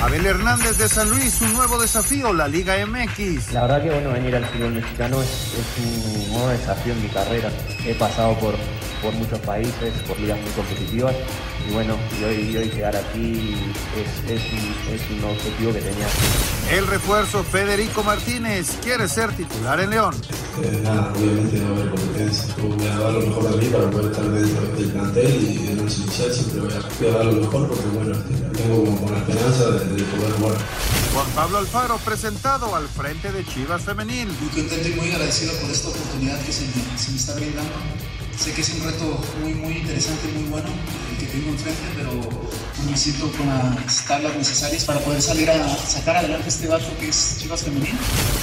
Abel Hernández de San Luis, un nuevo desafío, la Liga MX. La verdad que bueno, venir al fútbol mexicano es, es un nuevo desafío en mi carrera. He pasado por, por muchos países, por ligas muy competitivas y bueno, y hoy, hoy llegar aquí es, es, un, es un objetivo que tenía. El refuerzo Federico Martínez quiere ser titular en León. Eh, nada, obviamente no va a haber competencia. Voy a dar lo mejor de mí para poder estar dentro del plantel y de noche inicial siempre voy a, voy a dar lo mejor porque bueno, tengo como la esperanza de, de poder jugar. Juan Pablo Alfaro presentado al frente de Chivas Femenil. Muy contento y muy agradecido por esta oportunidad que se me, se me está brindando. Sé que es un reto muy, muy interesante, muy bueno el que tengo enfrente, pero me siento con las tablas necesarias para poder salir a sacar adelante este barco que es Chivas Femenil.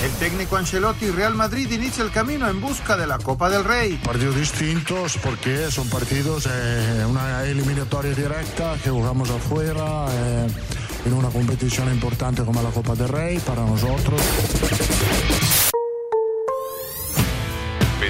El técnico Ancelotti Real Madrid inicia el camino en busca de la Copa del Rey. Partidos distintos porque son partidos, eh, una eliminatoria directa que jugamos afuera. Eh, en una competición importante como la Copa del Rey para nosotros.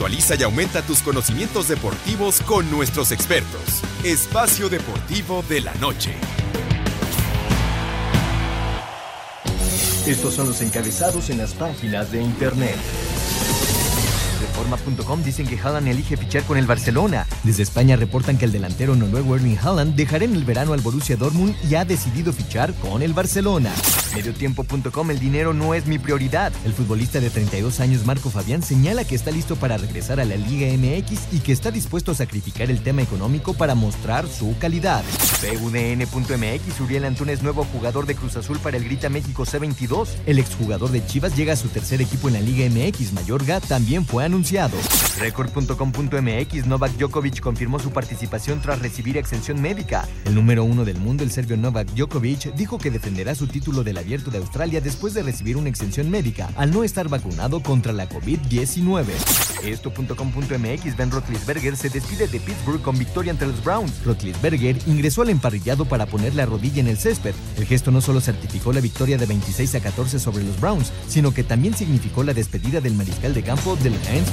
Actualiza y aumenta tus conocimientos deportivos con nuestros expertos. Espacio Deportivo de la Noche. Estos son los encabezados en las páginas de internet. Reforma.com dicen que Haaland elige fichar con el Barcelona. Desde España reportan que el delantero noruego Erling Haaland dejará en el verano al Borussia Dortmund y ha decidido fichar con el Barcelona. Mediotiempo.com el dinero no es mi prioridad. El futbolista de 32 años Marco Fabián señala que está listo para regresar a la Liga MX y que está dispuesto a sacrificar el tema económico para mostrar su calidad. PUDN.mx Uriel Antunes nuevo jugador de Cruz Azul para el Grita México C22. El exjugador de Chivas llega a su tercer equipo en la Liga MX. Mayorga también fue anunciado. Record.com.mx Novak Djokovic confirmó su participación tras recibir exención médica. El número uno del mundo, el serbio Novak Djokovic, dijo que defenderá su título del Abierto de Australia después de recibir una exención médica al no estar vacunado contra la COVID-19. Esto.com.mx Ben Roethlisberger se despide de Pittsburgh con victoria ante los Browns. Roethlisberger ingresó al emparrillado para poner la rodilla en el césped. El gesto no solo certificó la victoria de 26 a 14 sobre los Browns, sino que también significó la despedida del mariscal de campo del Heinz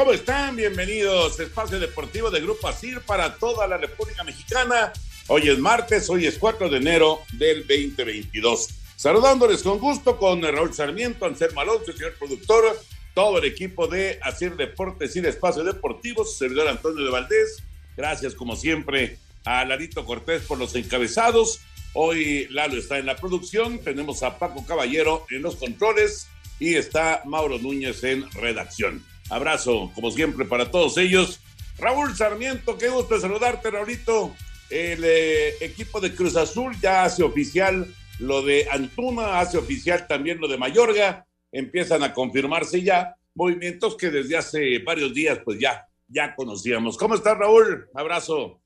¿cómo están? Bienvenidos Espacio Deportivo de Grupo ASIR para toda la República Mexicana. Hoy es martes, hoy es 4 de enero del 2022. Saludándoles con gusto con Raúl Sarmiento, Anselmo Alonso, el señor productor, todo el equipo de ASIR Deportes y de Espacio Deportivo, su servidor Antonio de Valdés. Gracias, como siempre, a Larito Cortés por los encabezados. Hoy Lalo está en la producción, tenemos a Paco Caballero en los controles y está Mauro Núñez en redacción. Abrazo, como siempre, para todos ellos. Raúl Sarmiento, qué gusto saludarte, Raulito. El eh, equipo de Cruz Azul ya hace oficial lo de Antuna, hace oficial también lo de Mayorga. Empiezan a confirmarse ya movimientos que desde hace varios días, pues ya, ya conocíamos. ¿Cómo estás, Raúl? Abrazo.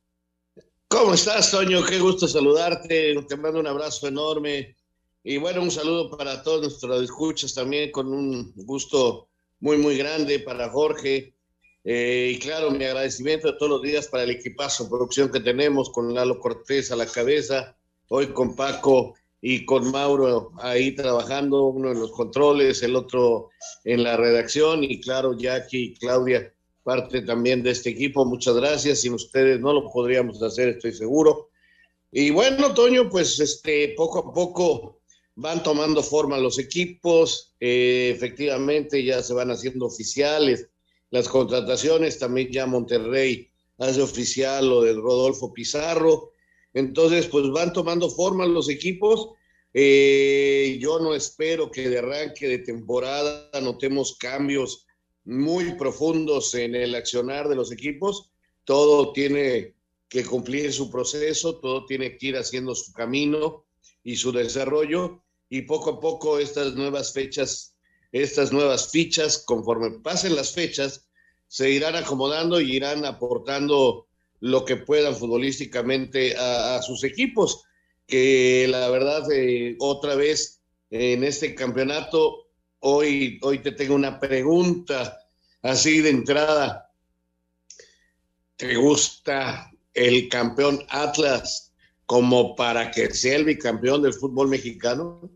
¿Cómo estás, Toño? Qué gusto saludarte. Te mando un abrazo enorme. Y bueno, un saludo para todos nuestros escuchas también, con un gusto muy, muy grande para Jorge. Eh, y claro, mi agradecimiento de todos los días para el equipazo, producción que tenemos con Lalo Cortés a la cabeza, hoy con Paco y con Mauro ahí trabajando, uno en los controles, el otro en la redacción y claro, Jackie y Claudia, parte también de este equipo. Muchas gracias. Sin ustedes no lo podríamos hacer, estoy seguro. Y bueno, Toño, pues este, poco a poco van tomando forma los equipos, eh, efectivamente ya se van haciendo oficiales. Las contrataciones, también ya Monterrey hace oficial lo del Rodolfo Pizarro, entonces pues van tomando forma los equipos, eh, yo no espero que de arranque de temporada notemos cambios muy profundos en el accionar de los equipos, todo tiene que cumplir su proceso, todo tiene que ir haciendo su camino y su desarrollo y poco a poco estas nuevas fechas, estas nuevas fichas, conforme pasen las fechas, se irán acomodando y irán aportando lo que puedan futbolísticamente a, sus equipos, que la verdad, eh, otra vez en este campeonato, hoy, hoy te tengo una pregunta así de entrada. ¿Te gusta el campeón Atlas como para que sea el bicampeón del fútbol mexicano?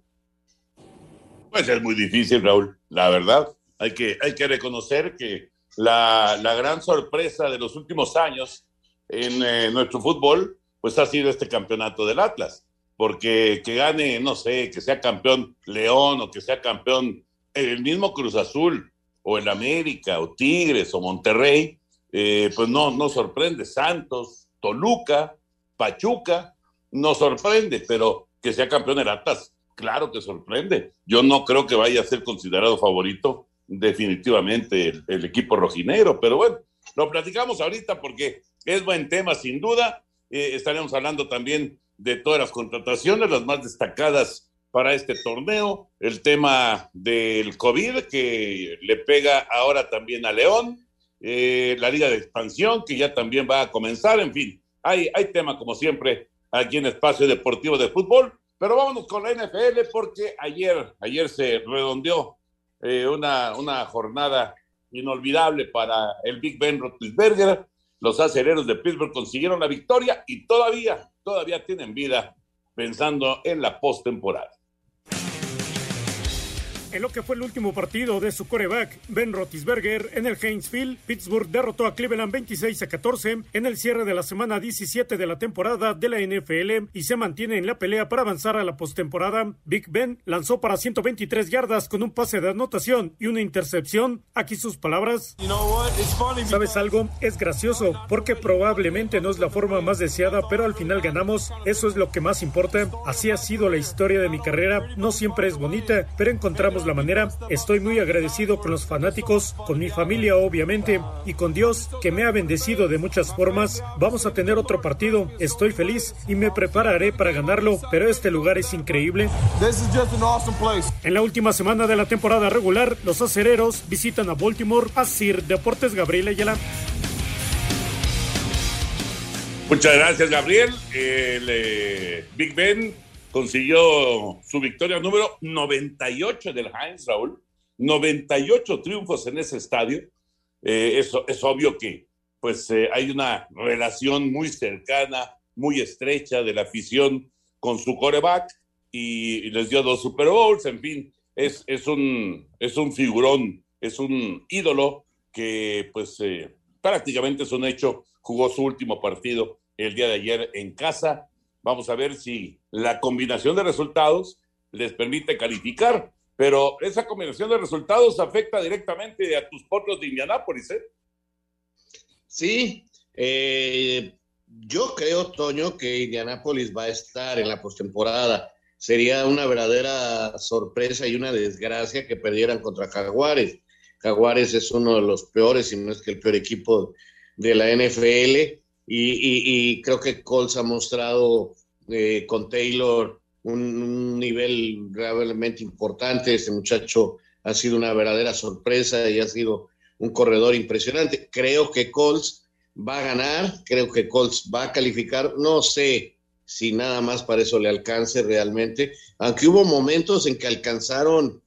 Pues es muy difícil, Raúl, la verdad. Hay que, hay que reconocer que la, la gran sorpresa de los últimos años en eh, nuestro fútbol, pues ha sido este campeonato del Atlas. Porque que gane, no sé, que sea campeón León o que sea campeón el mismo Cruz Azul o el América o Tigres o Monterrey, eh, pues no, no sorprende. Santos, Toluca, Pachuca, no sorprende, pero que sea campeón el Atlas claro que sorprende. Yo no creo que vaya a ser considerado favorito definitivamente el, equipo rojinero, pero bueno, lo platicamos ahorita porque es buen tema sin duda. Eh, estaremos hablando también de todas las contrataciones, las más destacadas para este torneo, el tema del COVID que le pega ahora también a León, eh, la liga de expansión que ya también va a comenzar, en fin, hay, hay tema como siempre aquí en Espacio Deportivo de Fútbol pero vámonos con la NFL porque ayer, ayer se redondeó eh, una, una jornada inolvidable para el Big Ben Roethlisberger. Los aceleros de Pittsburgh consiguieron la victoria y todavía, todavía tienen vida pensando en la postemporada. Lo que fue el último partido de su coreback, Ben Roethlisberger, en el Heinz Field, Pittsburgh derrotó a Cleveland 26 a 14 en el cierre de la semana 17 de la temporada de la NFL y se mantiene en la pelea para avanzar a la postemporada. Big Ben lanzó para 123 yardas con un pase de anotación y una intercepción. Aquí sus palabras. ¿Sabes algo? Es gracioso porque probablemente no es la forma más deseada, pero al final ganamos. Eso es lo que más importa. Así ha sido la historia de mi carrera. No siempre es bonita, pero encontramos la manera. Estoy muy agradecido con los fanáticos, con mi familia obviamente y con Dios que me ha bendecido de muchas formas. Vamos a tener otro partido, estoy feliz y me prepararé para ganarlo, pero este lugar es increíble. En la última semana de la temporada regular, los acereros visitan a Baltimore a Sir Deportes Gabriel Ayala. Muchas gracias, Gabriel. El eh, Big Ben consiguió su victoria número 98 del Heinz, Raúl. 98 triunfos en ese estadio. Eh, eso, es obvio que pues eh, hay una relación muy cercana, muy estrecha de la afición con su coreback y, les dio dos Super Bowls, en fin, es, es, un, es un figurón, es un ídolo que pues eh, prácticamente es un hecho, jugó su último partido el día de ayer en casa Vamos a ver si la combinación de resultados les permite calificar, pero esa combinación de resultados afecta directamente a tus potros de Indianápolis, ¿eh? Sí, eh, yo creo, Toño, que Indianápolis va a estar en la postemporada. Sería una verdadera sorpresa y una desgracia que perdieran contra Jaguares. Jaguares es uno de los peores, si no es que el peor equipo de la NFL y, creo que Colts ha mostrado eh, con Taylor un, nivel realmente importante. Este muchacho ha sido una verdadera sorpresa y ha sido un corredor impresionante. Creo que Colts va a ganar, creo que Colts va a calificar. No sé si nada más para eso le alcance realmente, aunque hubo momentos en que alcanzaron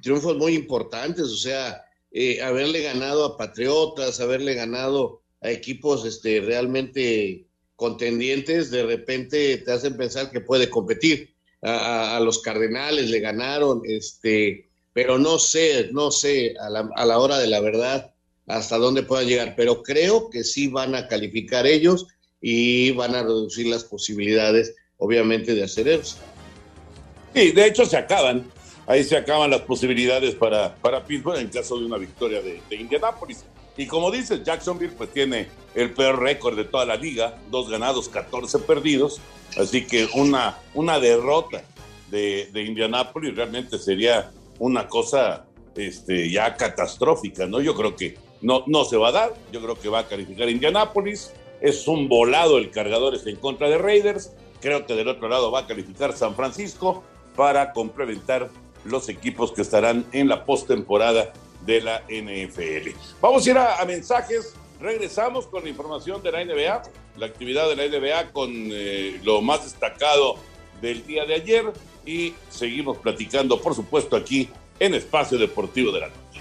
triunfos muy importantes, o sea, eh, haberle ganado a Patriotas, haberle ganado a equipos este, realmente contendientes, de repente te hacen pensar que puede competir. A, los Cardenales le ganaron, este, pero no sé, no sé a la, a la hora de la verdad hasta dónde puedan llegar, pero creo que sí van a calificar ellos y van a reducir las posibilidades, obviamente, de hacer eso. Sí, de hecho se acaban. Ahí se acaban las posibilidades para, para Pittsburgh en caso de una victoria de, de Indianapolis. Y como dices, Jacksonville pues tiene el peor récord de toda la liga, dos ganados, 14 perdidos. Así que una, una derrota de, de Indianapolis realmente sería una cosa este, ya catastrófica, ¿no? Yo creo que no, no se va a dar, yo creo que va a calificar Indianapolis. Es un volado el cargador en contra de Raiders. Creo que del otro lado va a calificar San Francisco para complementar los equipos que estarán en la postemporada de la NFL. Vamos a ir a, a, mensajes. Regresamos con la información de la NBA, la actividad de la NBA con eh, lo más destacado del día de ayer y seguimos platicando, por supuesto, aquí en Espacio Deportivo de la Noche.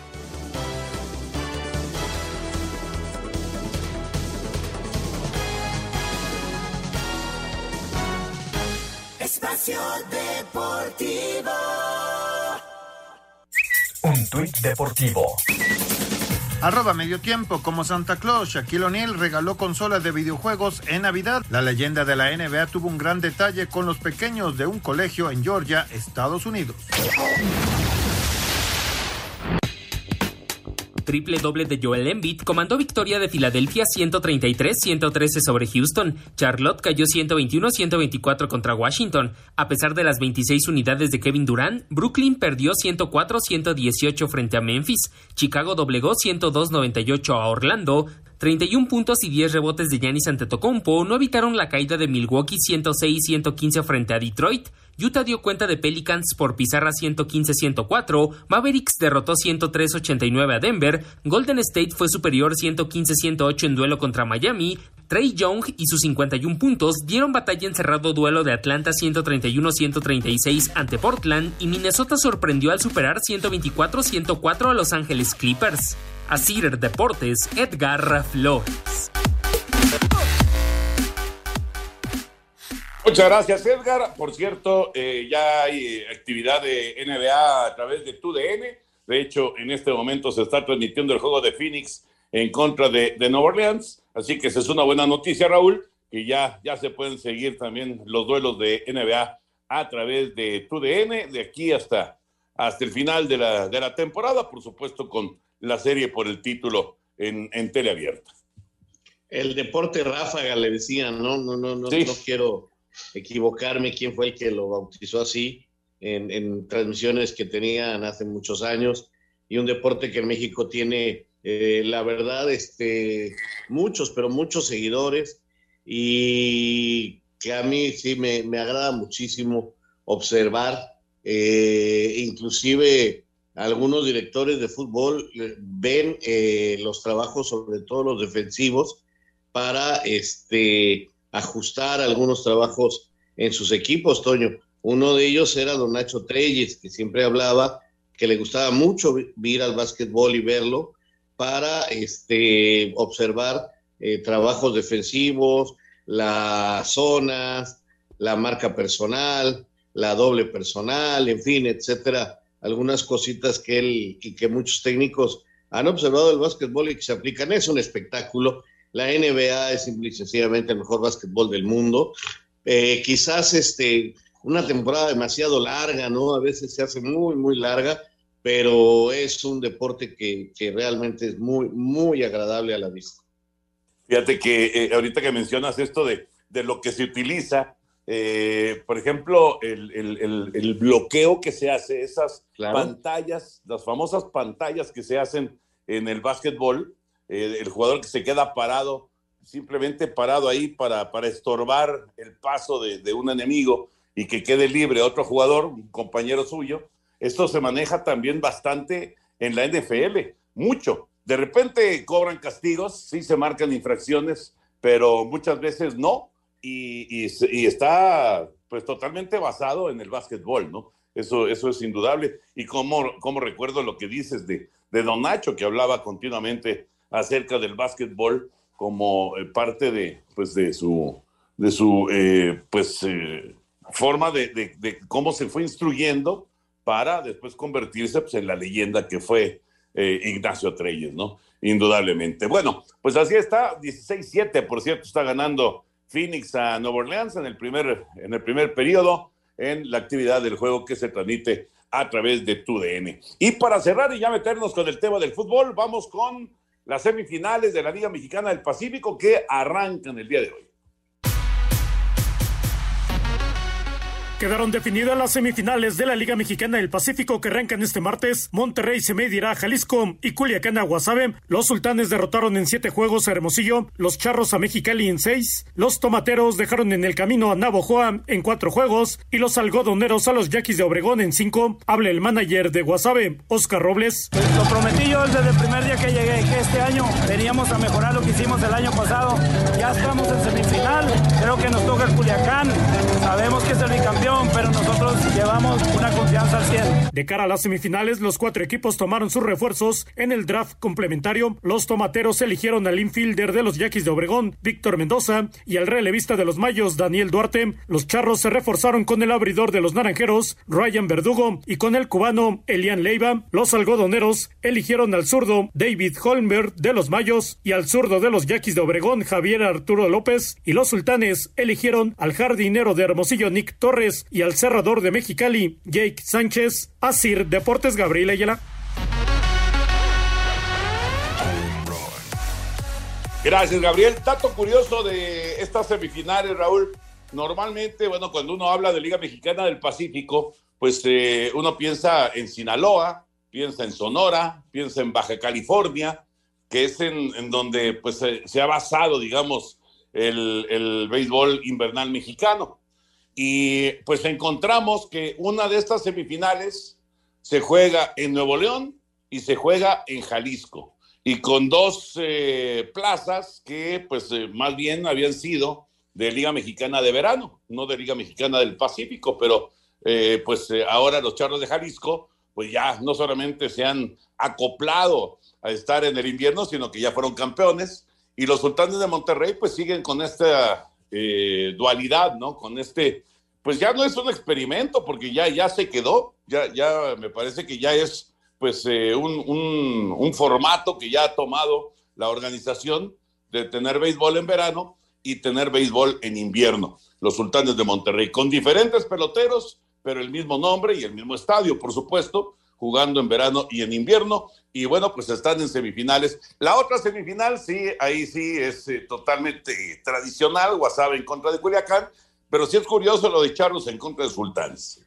Espacio Deportivo. Un tuit deportivo. Arroba medio tiempo, como Santa Claus, Shaquille O'Neal regaló consolas de videojuegos en Navidad. La leyenda de la NBA tuvo un gran detalle con los pequeños de un colegio en Georgia, Estados Unidos. Triple doble de Joel Embiid comandó victoria de Filadelfia 133-113 sobre Houston. Charlotte cayó 121-124 contra Washington. A pesar de las 26 unidades de Kevin Durant, Brooklyn perdió 104-118 frente a Memphis. Chicago doblegó 102-98 a Orlando. 31 puntos y 10 rebotes de Giannis Antetokounmpo no evitaron la caída de Milwaukee 106-115 frente a Detroit. Utah dio cuenta de Pelicans por pizarra 115-104, Mavericks derrotó 103-89 a Denver, Golden State fue superior 115-108 en duelo contra Miami, Trey Young y sus 51 puntos dieron batalla en cerrado duelo de Atlanta 131-136 ante Portland y Minnesota sorprendió al superar 124-104 a Los Ángeles Clippers. Asir Deportes, Edgar Flores. Muchas gracias, Edgar. Por cierto, eh, ya hay actividad de NBA a través de TUDN. De hecho, en este momento se está transmitiendo el juego de Phoenix en contra de, de Nueva Orleans. Así que esa es una buena noticia, Raúl, que ya, ya se pueden seguir también los duelos de NBA a través de TUDN, de aquí hasta, hasta el final de la, de la temporada, por supuesto, con la serie por el título en, en teleabierta. El deporte ráfaga le decían, no, no, no, no, Sí. no quiero equivocarme quién fue el que lo bautizó así en, en transmisiones que tenían hace muchos años y un deporte que en México tiene, eh, la verdad, este, muchos, pero muchos seguidores y que a mí sí me, me agrada muchísimo observar, eh, inclusive algunos directores de fútbol eh, ven eh, los trabajos, sobre todo los defensivos, para este, ajustar algunos trabajos en sus equipos, Toño. Uno de ellos era don Nacho Treyes, que siempre hablaba que le gustaba mucho ir al básquetbol y verlo para este, observar eh, trabajos defensivos, las zonas, la marca personal, la doble personal, en fin, etcétera. Algunas cositas que él y que muchos técnicos han observado del básquetbol y que se aplican. Es un espectáculo. La NBA es simple y sencillamente el mejor básquetbol del mundo. Eh, quizás este, una temporada demasiado larga, ¿no? A veces se hace muy, muy larga, pero es un deporte que, que realmente es muy, muy agradable a la vista. Fíjate que eh, ahorita que mencionas esto de, de lo que se utiliza, eh, por ejemplo, el, el- el- el bloqueo que se hace, esas Claro. pantallas, las famosas pantallas que se hacen en el básquetbol, eh, el jugador que se queda parado, simplemente parado ahí para, para estorbar el paso de, de un enemigo y que quede libre otro jugador, un compañero suyo. Esto se maneja también bastante en la NFL, mucho. De repente cobran castigos, sí se marcan infracciones, pero muchas veces no. Y, está pues totalmente basado en el básquetbol, ¿no? Eso, eso es indudable. Y como, como recuerdo lo que dices de, de Don Nacho, que hablaba continuamente acerca del básquetbol como eh, parte de, pues, de su, de su eh, pues, eh, forma de, cómo se fue instruyendo para después convertirse pues, en la leyenda que fue Ignacio Treyes, ¿no? Indudablemente. Bueno, pues así está, 16-7, por cierto, está ganando Phoenix a Nueva Orleans en el primer, en el primer periodo en la actividad del juego que se transmite a través de TUDN. Y para cerrar y ya meternos con el tema del fútbol, vamos con las semifinales de la Liga Mexicana del Pacífico que arrancan el día de hoy. Quedaron definidas las semifinales de la Liga Mexicana del Pacífico que arrancan este martes. Monterrey se medirá a Jalisco y Culiacán a Guasave. Los sultanes derrotaron en siete juegos a Hermosillo, los charros a Mexicali en seis, los tomateros dejaron en el camino a Navojoa en cuatro juegos y los algodoneros a los yaquis de Obregón en cinco. Habla el manager de Guasave, Oscar Robles. Pues lo prometí yo desde el primer día que llegué, que este año veníamos a mejorar lo que hicimos el año pasado. Ya estamos en semifinal, creo que nos toca el Culiacán. Sabemos que es el bicampeón pero nosotros llevamos una confianza al 100. De cara a las semifinales, los cuatro equipos tomaron sus refuerzos en el draft complementario. Los tomateros eligieron al infielder de los Yaquis de Obregón, Víctor Mendoza, y al relevista de los Mayos, Daniel Duarte. Los charros se reforzaron con el abridor de los naranjeros, Ryan Verdugo, y con el cubano, Elian Leiva. Los algodoneros eligieron al zurdo, David Holmberg de los Mayos, y al zurdo de los Yaquis de Obregón, Javier Arturo López. Y los sultanes eligieron al jardinero de Hermosillo, Nick Torres, y al cerrador de Mexicali, Jake Sánchez. Asir Deportes Gabriel Ayala. Gracias, Gabriel. Dato curioso de estas semifinales, Raúl. Normalmente, bueno, cuando uno habla de Liga Mexicana del Pacífico, pues eh, uno piensa en Sinaloa, piensa en Sonora, piensa en Baja California, que es en, donde pues se ha basado, digamos, el, el béisbol invernal mexicano. Y pues encontramos que una de estas semifinales se juega en Nuevo León y se juega en Jalisco. Y con dos eh, plazas que pues eh, más bien habían sido de Liga Mexicana de Verano, no de Liga Mexicana del Pacífico, pero eh, pues ahora los charros de Jalisco pues ya no solamente se han acoplado a estar en el invierno, sino que ya fueron campeones. Y los sultanes de Monterrey pues siguen con esta eh, dualidad, ¿no? Con este, pues ya no es un experimento, porque ya, ya se quedó, ya, ya me parece que ya es pues eh, un, un, formato que ya ha tomado la organización de tener béisbol en verano y tener béisbol en invierno, los sultanes de Monterrey, con diferentes peloteros, pero el mismo nombre y el mismo estadio, por supuesto, jugando en verano y en invierno. Y bueno, pues están en semifinales. La otra semifinal, sí, ahí sí es eh, totalmente tradicional, Guasave en contra de Culiacán, pero sí es curioso lo de Charlos en contra de Sultanes.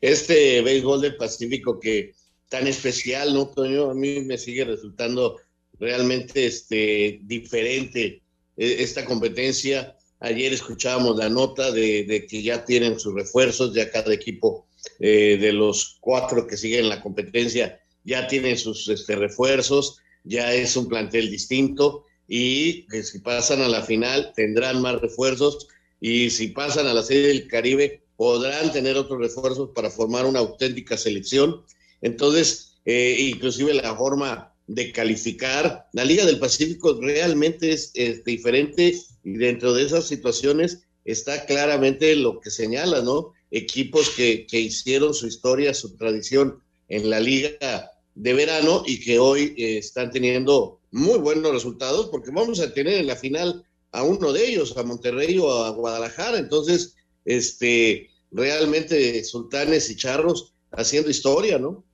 Este béisbol del Pacífico que tan especial, ¿no, Toño? A mí me sigue resultando realmente este, diferente eh, esta competencia. Ayer escuchábamos la nota de, que ya tienen sus refuerzos, ya cada equipo eh, de los cuatro que siguen la competencia ya tienen sus este, refuerzos, ya es un plantel distinto y que si pasan a la final tendrán más refuerzos y si pasan a la Serie del Caribe podrán tener otros refuerzos para formar una auténtica selección. Entonces, eh, inclusive la forma de calificar, la Liga del Pacífico realmente es, es diferente y dentro de esas situaciones está claramente lo que señala, ¿no? equipos que, hicieron su historia, su tradición en la liga de verano y que hoy eh, están teniendo muy buenos resultados porque vamos a tener en la final a uno de ellos, a Monterrey o a Guadalajara. Entonces, este, realmente Sultanes y Charros haciendo historia, ¿no?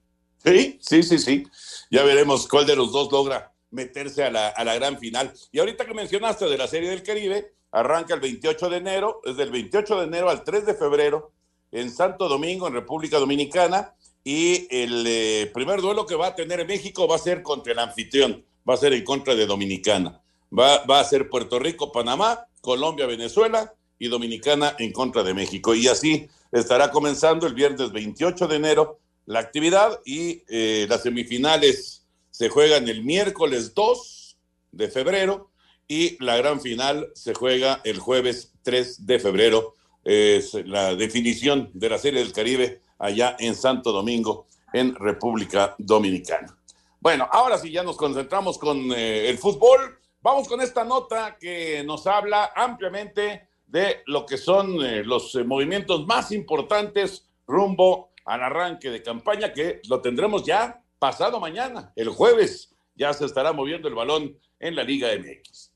Sí, sí, sí, sí. Ya veremos cuál de los dos logra meterse a la, a la gran final. Y ahorita que mencionaste de la Serie del Caribe, arranca el 28 de enero, desde el 28 de enero al 3 de febrero, en Santo Domingo, en República Dominicana, y el eh, primer duelo que va a tener México va a ser contra el anfitrión, va a ser en contra de Dominicana. Va, va a ser Puerto Rico, Panamá, Colombia, Venezuela y Dominicana en contra de México. Y así estará comenzando el viernes 28 de enero la actividad y eh, las semifinales se juegan el miércoles 2 de febrero y la gran final se juega el jueves 3 de febrero es la definición de la Serie del Caribe allá en Santo Domingo, en República Dominicana. Bueno, ahora sí ya nos concentramos con eh, el fútbol. Vamos con esta nota que nos habla ampliamente de lo que son eh, los eh, movimientos más importantes rumbo al arranque de campaña que lo tendremos ya pasado mañana, el jueves. Ya se estará moviendo el balón en la Liga MX.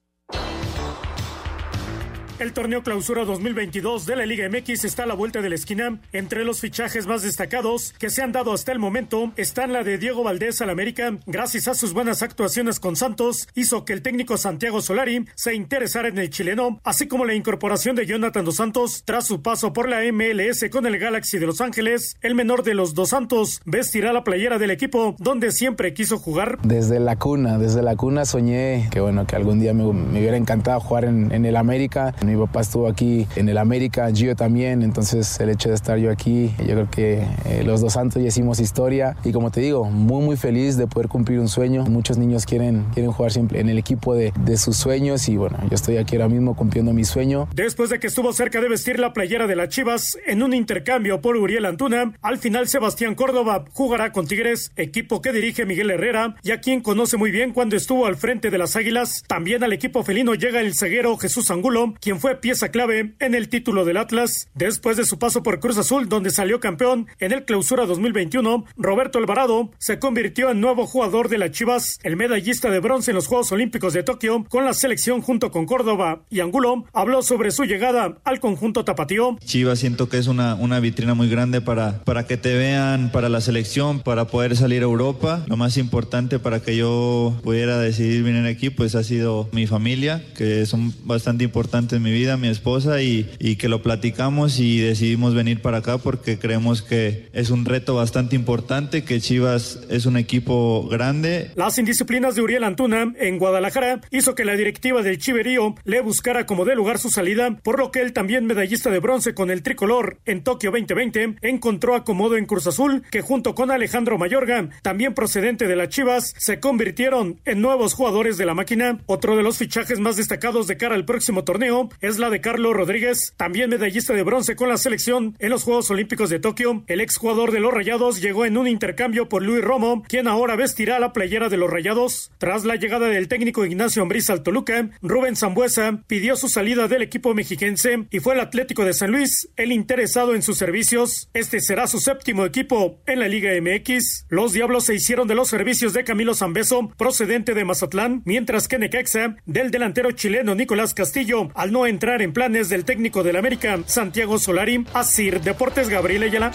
El torneo clausura 2022 de la Liga MX está a la vuelta de la esquina. Entre los fichajes más destacados que se han dado hasta el momento están la de Diego Valdés al América. Gracias a sus buenas actuaciones con Santos, hizo que el técnico Santiago Solari se interesara en el chileno, así como la incorporación de Jonathan Dos Santos tras su paso por la MLS con el Galaxy de Los Ángeles. El menor de los Dos Santos vestirá la playera del equipo donde siempre quiso jugar. Desde la cuna, desde la cuna soñé que bueno, que algún día me, hubiera encantado jugar en el América. Mi papá estuvo aquí en el América, Gio también, entonces el hecho de estar yo aquí, yo creo que eh, los dos santos ya hicimos historia y como te digo, muy muy feliz de poder cumplir un sueño. Muchos niños quieren, quieren jugar siempre en el equipo de, de sus sueños y bueno, yo estoy aquí ahora mismo cumpliendo mi sueño. Después de que estuvo cerca de vestir la playera de las Chivas en un intercambio por Uriel Antuna, al final Sebastián Córdoba jugará con Tigres, equipo que dirige Miguel Herrera y a quien conoce muy bien cuando estuvo al frente de las Águilas. También al equipo felino llega el ceguero Jesús Angulo, quien fue pieza clave en el título del Atlas. Después de su paso por Cruz Azul, donde salió campeón en el Clausura 2021, Roberto Alvarado se convirtió en nuevo jugador de las Chivas, el medallista de bronce en los Juegos Olímpicos de Tokio con la selección junto con Córdoba y Angulo, habló sobre su llegada al conjunto tapatío. Chivas siento que es una, una vitrina muy grande para, para que te vean para la selección, para poder salir a Europa. Lo más importante para que yo pudiera decidir venir aquí, pues ha sido mi familia, que son bastante importantes mi vida, mi esposa y, que lo platicamos y decidimos venir para acá porque creemos que es un reto bastante importante, que Chivas es un equipo grande. Las indisciplinas de Uriel Antuna en Guadalajara hizo que la directiva del Chiverío le buscara como de lugar su salida, por lo que él también medallista de bronce con el tricolor en Tokio 2020 encontró acomodo en Cruz Azul, que junto con Alejandro Mayorga, también procedente de las Chivas, se convirtieron en nuevos jugadores de la máquina. Otro de los fichajes más destacados de cara al próximo torneo es la de Carlos Rodríguez, también medallista de bronce con la selección en los Juegos Olímpicos de Tokio. El exjugador de los Rayados llegó en un intercambio por Luis Romo, quien ahora vestirá la playera de los Rayados. Tras la llegada del técnico Ignacio Ambriz al Toluca, Rubén Zambuesa pidió su salida del equipo mexiquense y fue el Atlético de San Luis el interesado en sus servicios. Este será su séptimo equipo en la Liga MX. Los Diablos se hicieron de los servicios de Camilo Zambeso, procedente de Mazatlán, mientras que Necaxa, del delantero chileno Nicolás Castillo, al no entrar en planes del técnico del América, Santiago Solari, Asir Deportes Gabriel Ayala.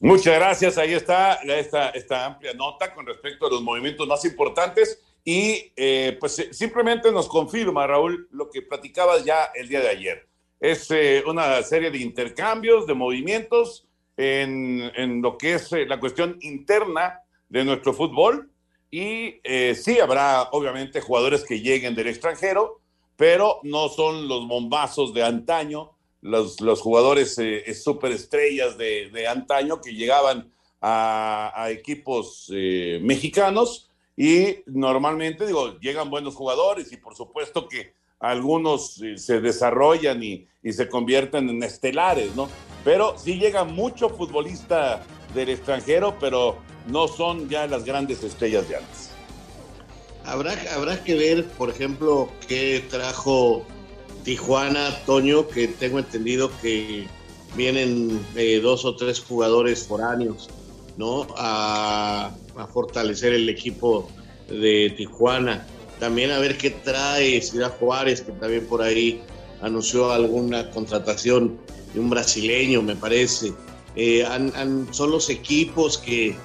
Muchas gracias. Ahí está esta, esta amplia nota con respecto a los movimientos más importantes. Y eh, pues simplemente nos confirma, Raúl, lo que platicabas ya el día de ayer. Es eh, una serie de intercambios, de movimientos en, en lo que es eh, la cuestión interna de nuestro fútbol. Y eh, sí, habrá obviamente jugadores que lleguen del extranjero, pero no son los bombazos de antaño, los, los jugadores eh, superestrellas de, de, antaño que llegaban a, a equipos eh, mexicanos y normalmente, digo, llegan buenos jugadores y por supuesto que algunos eh, se desarrollan y, y, se convierten en estelares, ¿no? Pero sí llega mucho futbolista del extranjero, pero no son ya las grandes estrellas de antes. Habrá, habrá que ver, por ejemplo, qué trajo Tijuana, Toño, que tengo entendido que vienen eh, dos o tres jugadores foráneos, ¿no? A, fortalecer el equipo de Tijuana. También a ver qué trae Ciudad Juárez, que también por ahí anunció alguna contratación de un brasileño, me parece. Eh, son los equipos que,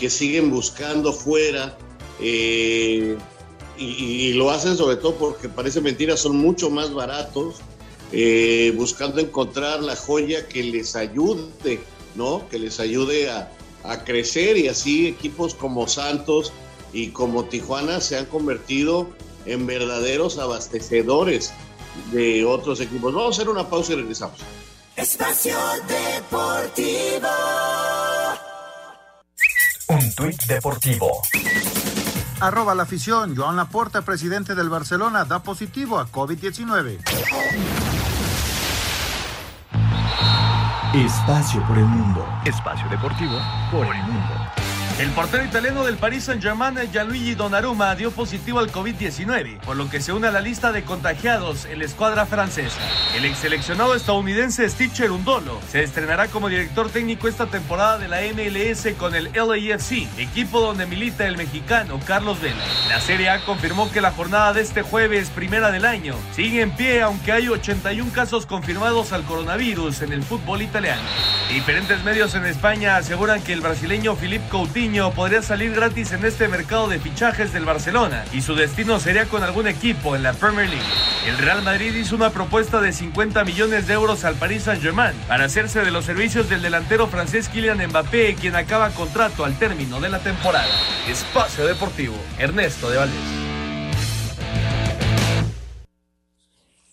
que siguen buscando fuera eh, y, lo hacen sobre todo porque parece mentira, son mucho más baratos, eh, buscando encontrar la joya que les ayude, ¿no? Que les ayude a, a, crecer y así equipos como Santos y como Tijuana se han convertido en verdaderos abastecedores de otros equipos. Vamos a hacer una pausa y regresamos. Espacio Deportivo. Tuit deportivo. Arroba la afición. Joan Laporta, presidente del Barcelona, da positivo a COVID-19. Espacio por el mundo. Espacio deportivo por el mundo. El portero italiano del Paris Saint-Germain, Gianluigi Donnarumma, dio positivo al COVID-19, por lo que se une a la lista de contagiados en la escuadra francesa. El ex seleccionado estadounidense Stitcher Undolo se estrenará como director técnico esta temporada de la MLS con el LAFC, equipo donde milita el mexicano Carlos Vela. La Serie A confirmó que la jornada de este jueves, primera del año, sigue en pie aunque hay 81 casos confirmados al coronavirus en el fútbol italiano. Diferentes medios en España aseguran que el brasileño Philippe Podría salir gratis en este mercado de fichajes del Barcelona y su destino sería con algún equipo en la Premier League. El Real Madrid hizo una propuesta de 50 millones de euros al Paris Saint-Germain para hacerse de los servicios del delantero francés Kylian Mbappé, quien acaba contrato al término de la temporada. Espacio Deportivo, Ernesto de Valdés.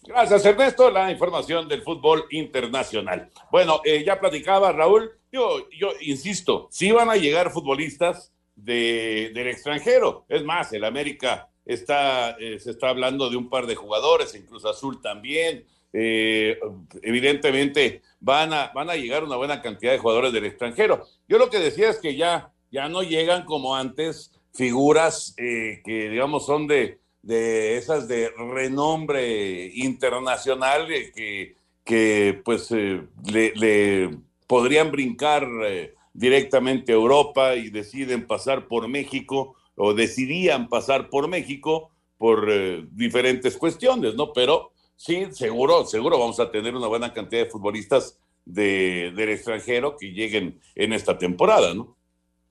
Gracias, Ernesto. La información del fútbol internacional. Bueno, eh, ya platicaba Raúl. Yo, yo insisto, sí van a llegar futbolistas de, del extranjero. Es más, el América está, eh, se está hablando de un par de jugadores, incluso Azul también. Eh, evidentemente van a, van a llegar una buena cantidad de jugadores del extranjero. Yo lo que decía es que ya, ya no llegan como antes figuras que, digamos, son de, de esas de renombre internacional eh, que, que pues eh, le, le, podrían brincar eh, directamente a Europa y deciden pasar por México o decidían pasar por México por diferentes cuestiones, ¿no? Pero sí, seguro, seguro vamos a tener una buena cantidad de futbolistas de, del extranjero que lleguen en esta temporada, ¿no?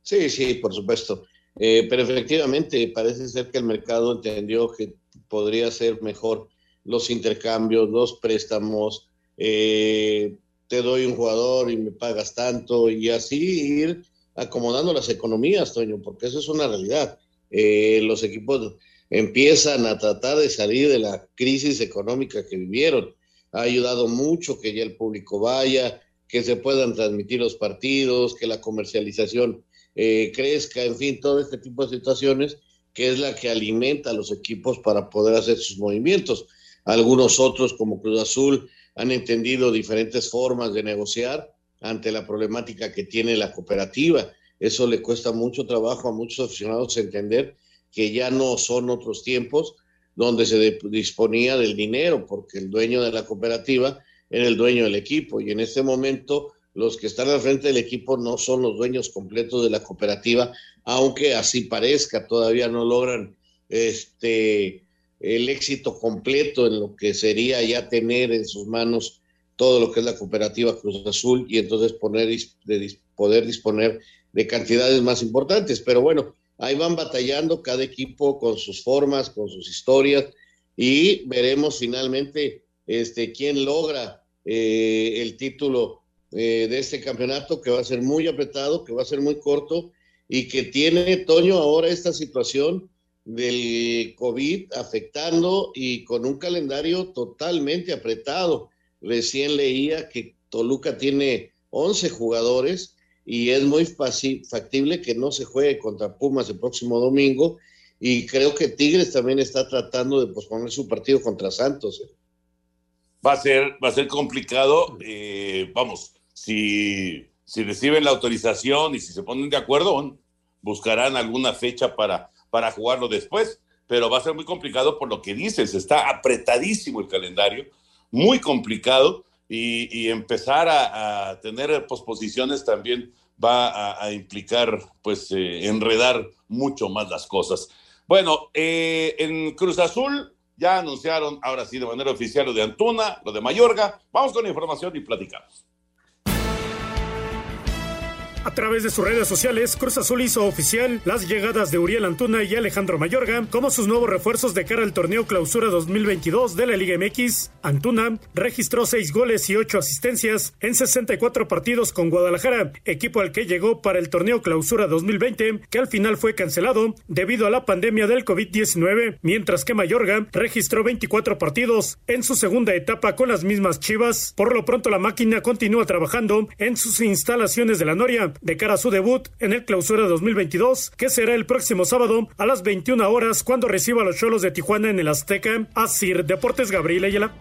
Sí, sí, por supuesto. Eh, pero efectivamente parece ser que el mercado entendió que podría ser mejor los intercambios, los préstamos, eh, te doy un jugador y me pagas tanto y así ir acomodando las economías, Toño, porque eso es una realidad. Eh, los equipos empiezan a tratar de salir de la crisis económica que vivieron. Ha ayudado mucho que ya el público vaya, que se puedan transmitir los partidos, que la comercialización eh, crezca, en fin, todo este tipo de situaciones que es la que alimenta a los equipos para poder hacer sus movimientos. Algunos otros, como Cruz Azul, han entendido diferentes formas de negociar ante la problemática que tiene la cooperativa. Eso le cuesta mucho trabajo a muchos aficionados entender que ya no son otros tiempos donde se disponía del dinero, porque el dueño de la cooperativa era el dueño del equipo y en este momento los que están al frente del equipo no son los dueños completos de la cooperativa, aunque así parezca, todavía no logran este el éxito completo en lo que sería ya tener en sus manos todo lo que es la cooperativa Cruz Azul y entonces poner, de, poder disponer de cantidades más importantes. Pero bueno, ahí van batallando cada equipo con sus formas, con sus historias y veremos finalmente este, quién logra eh, el título eh, de este campeonato que va a ser muy apretado, que va a ser muy corto y que tiene, Toño, ahora esta situación del COVID afectando y con un calendario totalmente apretado. Recién leía que Toluca tiene 11 jugadores y es muy factible que no se juegue contra Pumas el próximo domingo y creo que Tigres también está tratando de posponer su partido contra Santos. ¿eh? Va a ser, va a ser complicado, eh, vamos, si, si reciben la autorización y si se ponen de acuerdo, buscarán alguna fecha para, para jugarlo después, pero va a ser muy complicado por lo que dices, está apretadísimo el calendario, muy complicado y, empezar a, tener posposiciones también va a, implicar, pues, eh, enredar mucho más las cosas. Bueno, eh, en Cruz Azul ya anunciaron, ahora sí, de manera oficial lo de Antuna, lo de Mayorga. Vamos con la información y platicamos. A través de sus redes sociales, Cruz Azul hizo oficial las llegadas de Uriel Antuna y Alejandro Mayorga como sus nuevos refuerzos de cara al torneo Clausura 2022 de la Liga MX. Antuna registró seis goles y ocho asistencias en 64 partidos con Guadalajara, equipo al que llegó para el torneo Clausura 2020, que al final fue cancelado debido a la pandemia del COVID-19, mientras que Mayorga registró 24 partidos en su segunda etapa con las mismas Chivas. Por lo pronto la máquina continúa trabajando en sus instalaciones de la Noria de cara a su debut en el Clausura 2022, que será el próximo sábado a las 21 horas cuando reciba a los Cholos de Tijuana en el Azteca. Asir Deportes Gabriel Ayala.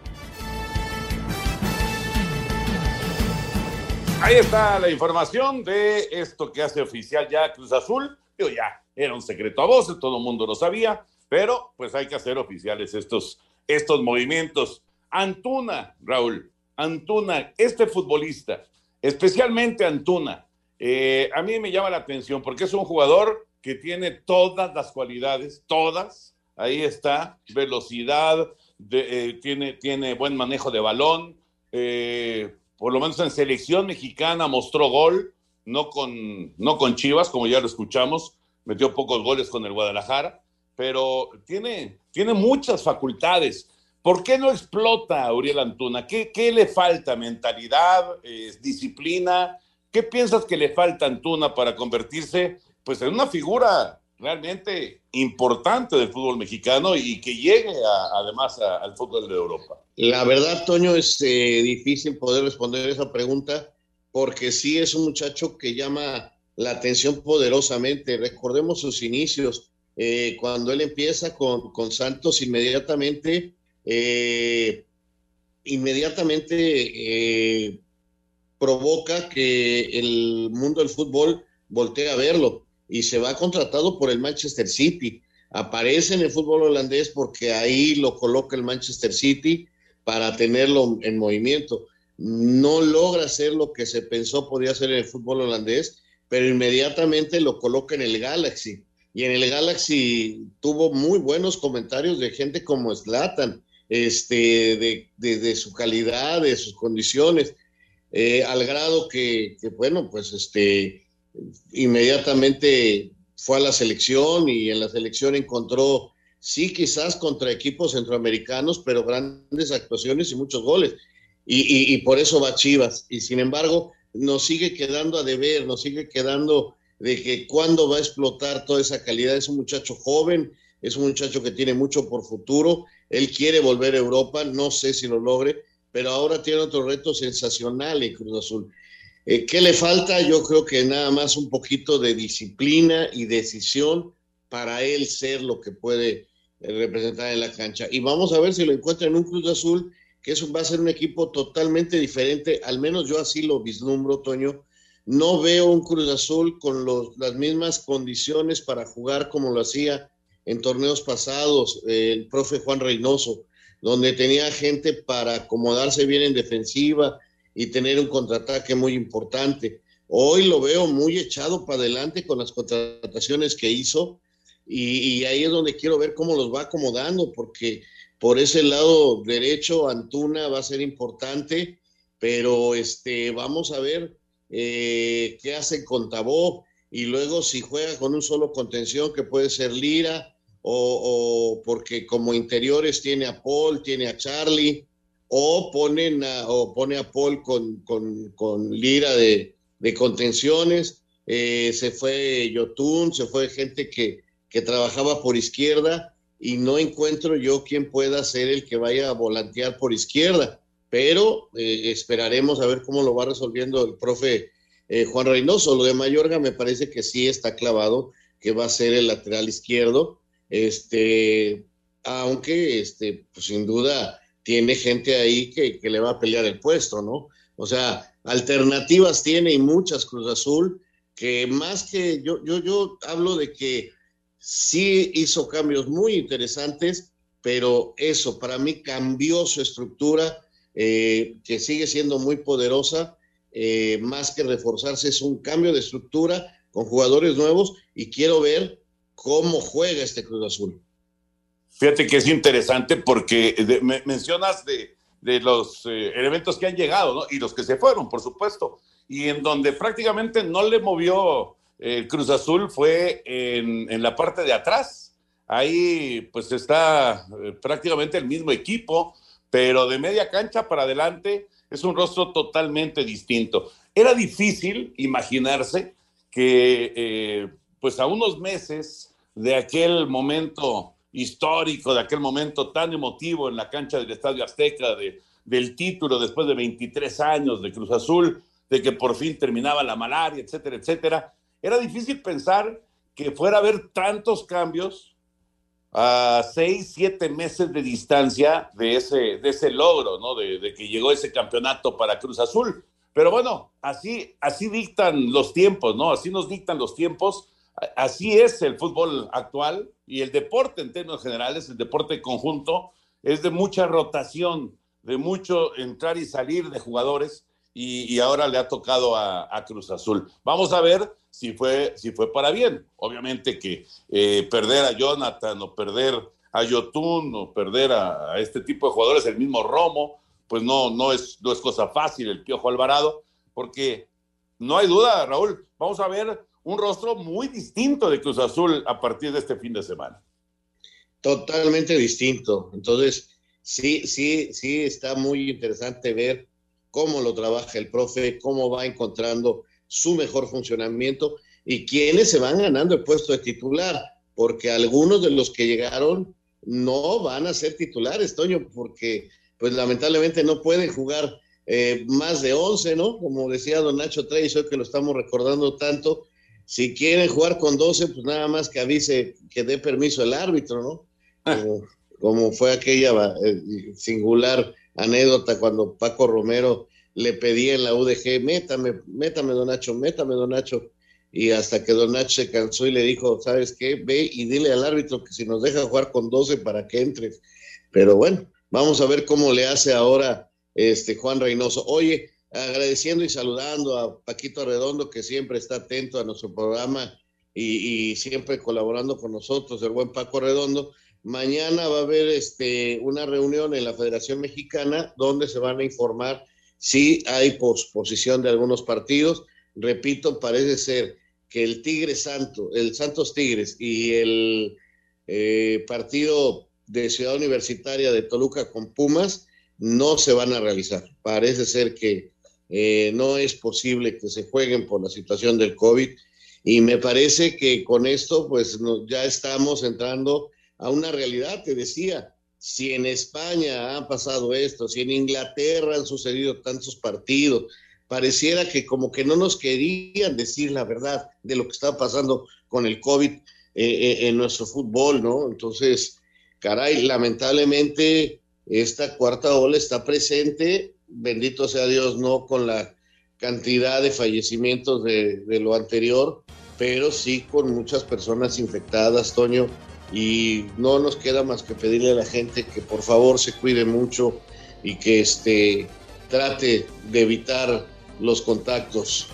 Ahí está la información de esto que hace oficial ya Cruz Azul. Yo ya era un secreto a voces, todo el mundo lo sabía, pero pues hay que hacer oficiales estos, estos movimientos. Antuna, Raúl, Antuna, este futbolista, especialmente Antuna, eh, a mí me llama la atención porque es un jugador que tiene todas las cualidades, todas. Ahí está, velocidad, eh, tiene, tiene buen manejo de balón, eh, por lo menos en selección mexicana mostró gol, no con, no con Chivas, como ya lo escuchamos, metió pocos goles con el Guadalajara, pero tiene, tiene muchas facultades. ¿Por qué no explota Uriel Antuna? ¿Qué, qué le falta? ¿Mentalidad? ¿Disciplina? ¿Qué piensas que le falta a Antuna para convertirse pues, en una figura realmente importante del fútbol mexicano y que llegue además al fútbol de Europa? La verdad, Toño, es eh, difícil poder responder esa pregunta porque sí es un muchacho que llama la atención poderosamente. Recordemos sus inicios. Eh, cuando él empieza con, Santos, inmediatamente, eh, inmediatamente provoca que el mundo del fútbol voltee a verlo y se va contratado por el Manchester City. Aparece en el fútbol holandés porque ahí lo coloca el Manchester City para tenerlo en movimiento. No logra hacer lo que se pensó podía hacer en el fútbol holandés, pero inmediatamente lo coloca en el Galaxy. Y en el Galaxy tuvo muy buenos comentarios de gente como Slatan, este, de, de, su calidad, de sus condiciones, eh, al grado que, que, bueno, pues este, inmediatamente fue a la selección y en la selección encontró, sí, quizás contra equipos centroamericanos, pero grandes actuaciones y muchos goles. Y, por eso va Chivas. Y sin embargo, nos sigue quedando a deber, nos sigue quedando de que cuándo va a explotar toda esa calidad. Es un muchacho joven, es un muchacho que tiene mucho por futuro. Él quiere volver a Europa, no sé si lo logre, pero ahora tiene otro reto sensacional en Cruz Azul. Eh, ¿Qué le falta? Yo creo que nada más un poquito de disciplina y decisión para él ser lo que puede eh, representar en la cancha. Y vamos a ver si lo encuentra en un Cruz Azul, que eso va a ser un equipo totalmente diferente, al menos yo así lo vislumbro, Toño. No veo un Cruz Azul con las mismas condiciones para jugar como lo hacía en torneos pasados eh, el profe Juan Reynoso, donde tenía gente para acomodarse bien en defensiva, y tener un contraataque muy importante. Hoy lo veo muy echado para adelante con las contrataciones que hizo y, ahí es donde quiero ver cómo los va acomodando, porque por ese lado derecho Antuna va a ser importante, pero este, vamos a ver eh, qué hace con Tabó y luego si juega con un solo contención que puede ser Lira o, o porque como interiores tiene a Paul, tiene a Charlie o, ponen o pone a Paul con, con, lira de, de contenciones, eh, se fue Yotun, se fue gente que, que trabajaba por izquierda y no encuentro yo quien pueda ser el que vaya a volantear por izquierda, pero eh, esperaremos a ver cómo lo va resolviendo el profe eh, Juan Reynoso. Lo de Mayorga me parece que sí está clavado, que va a ser el lateral izquierdo, este, aunque este, pues sin duda tiene gente ahí que, le va a pelear el puesto, ¿no? O sea, alternativas tiene y muchas Cruz Azul, que más que yo, yo, yo hablo de que sí hizo cambios muy interesantes, pero eso para mí cambió su estructura, eh, que sigue siendo muy poderosa, eh, más que reforzarse, es un cambio de estructura con jugadores nuevos y quiero ver cómo juega este Cruz Azul. Fíjate que es interesante porque mencionas de, los eh, elementos que han llegado ¿no? y los que se fueron, por supuesto. Y en donde prácticamente no le movió el Cruz Azul fue en, la parte de atrás. Ahí pues está eh, prácticamente el mismo equipo, pero de media cancha para adelante es un rostro totalmente distinto. Era difícil imaginarse que eh, pues a unos meses de aquel momento histórico de aquel momento tan emotivo en la cancha del Estadio Azteca, de, del título después de 23 años de Cruz Azul, de que por fin terminaba la malaria, etcétera, etcétera. Era difícil pensar que fuera a haber tantos cambios a seis, siete meses de distancia de ese, de ese logro, ¿no? De, que llegó ese campeonato para Cruz Azul. Pero bueno, así, así dictan los tiempos, ¿no? Así nos dictan los tiempos. Así es el fútbol actual y el deporte en términos generales, el deporte conjunto, es de mucha rotación, de mucho entrar y salir de jugadores y, ahora le ha tocado a, Cruz Azul. Vamos a ver si fue, si fue para bien. Obviamente que eh, perder a Jonathan o perder a Yotun o perder a, este tipo de jugadores, el mismo Romo, pues no, no, es, no es cosa fácil el Piojo Alvarado, porque no hay duda, Raúl, vamos a ver un rostro muy distinto de Cruz Azul a partir de este fin de semana. Totalmente distinto. Entonces, sí, sí, sí, está muy interesante ver cómo lo trabaja el profe, cómo va encontrando su mejor funcionamiento y quiénes se van ganando el puesto de titular, porque algunos de los que llegaron no van a ser titulares, Toño, porque pues lamentablemente no pueden jugar eh, más de 11, ¿no? Como decía don Nacho Trey, hoy que lo estamos recordando tanto, si quieren jugar con 12, pues nada más que avise que dé permiso el árbitro, ¿no? Como, como fue aquella eh, singular anécdota cuando Paco Romero le pedía en la UDG, métame, métame, don Nacho, métame, don Nacho. Y hasta que don Nacho se cansó y le dijo, ¿sabes qué? Ve y dile al árbitro que si nos deja jugar con 12 para que entre. Pero bueno, vamos a ver cómo le hace ahora este Juan Reynoso. Oye, agradeciendo y saludando a Paquito Redondo, que siempre está atento a nuestro programa y, siempre colaborando con nosotros, el buen Paco Redondo. Mañana va a haber este, una reunión en la Federación Mexicana donde se van a informar si hay posposición de algunos partidos. Repito, parece ser que el Tigre Santo, el Santos Tigres y el eh, partido de Ciudad Universitaria de Toluca con Pumas no se van a realizar. Parece ser que eh, no es posible que se jueguen por la situación del COVID y me parece que con esto pues ya estamos entrando a una realidad, te decía, si en España ha pasado esto, si en Inglaterra han sucedido tantos partidos, pareciera que como que no nos querían decir la verdad de lo que está pasando con el COVID eh, eh, en nuestro fútbol, ¿no? Entonces, caray, lamentablemente esta cuarta ola está presente, bendito sea Dios, no con la cantidad de fallecimientos de, lo anterior, pero sí con muchas personas infectadas, Toño, y no nos queda más que pedirle a la gente que por favor se cuide mucho y que este, trate de evitar los contactos.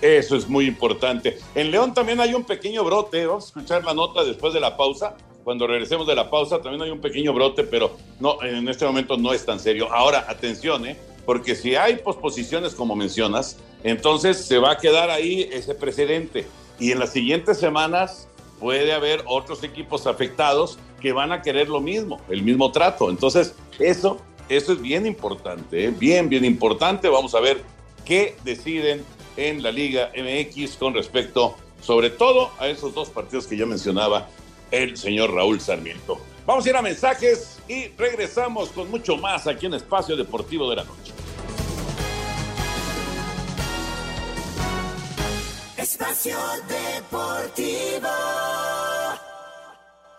Eso es muy importante. En León también hay un pequeño brote. Vamos a escuchar la nota después de la pausa. Cuando regresemos de la pausa también hay un pequeño brote, pero no, en este momento no es tan serio. Ahora, atención, ¿eh? porque si hay posposiciones como mencionas, entonces se va a quedar ahí ese precedente. Y en las siguientes semanas puede haber otros equipos afectados que van a querer lo mismo, el mismo trato. Entonces, eso, eso es bien importante, ¿eh? bien, bien importante. Vamos a ver qué deciden en la Liga MX con respecto, sobre todo, a esos dos partidos que ya mencionaba el señor Raúl Sarmiento. Vamos a ir a mensajes y regresamos con mucho más aquí en Espacio Deportivo de la Noche. Espacio Deportivo.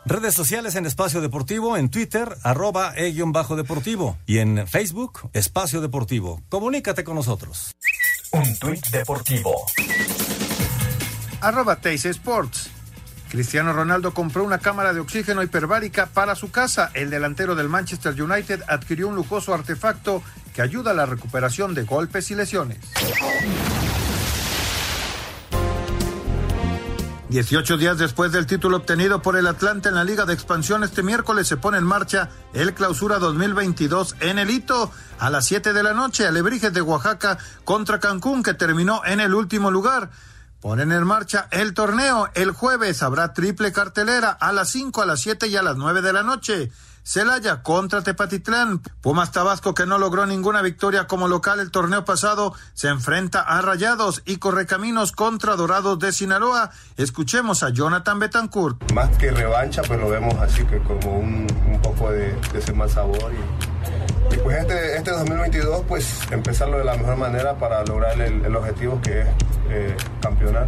Redes sociales en Espacio Deportivo, en Twitter, arroba e-bajo deportivo y en Facebook, Espacio Deportivo. Comunícate con nosotros. Un tuit deportivo. Arroba Teis Sports. Cristiano Ronaldo compró una cámara de oxígeno hiperbárica para su casa. El delantero del Manchester United adquirió un lujoso artefacto que ayuda a la recuperación de golpes y lesiones. 18 días después del título obtenido por el Atlante en la Liga de Expansión, este miércoles se pone en marcha el Clausura 2022 en el hito a las 7 de la noche, Alebrijes de Oaxaca contra Cancún, que terminó en el último lugar. Ponen en marcha el torneo. El jueves habrá triple cartelera a las 5, a las 7 y a las 9 de la noche. Celaya contra Tepatitlán. Pumas Tabasco, que no logró ninguna victoria como local el torneo pasado, se enfrenta a Rayados y Correcaminos contra Dorados de Sinaloa. Escuchemos a Jonathan Betancourt. Más que revancha, pues lo vemos así que como un, poco de, de ese mal sabor. Y, pues este, este 2022, pues empezarlo de la mejor manera para lograr el, objetivo que es eh, campeonar.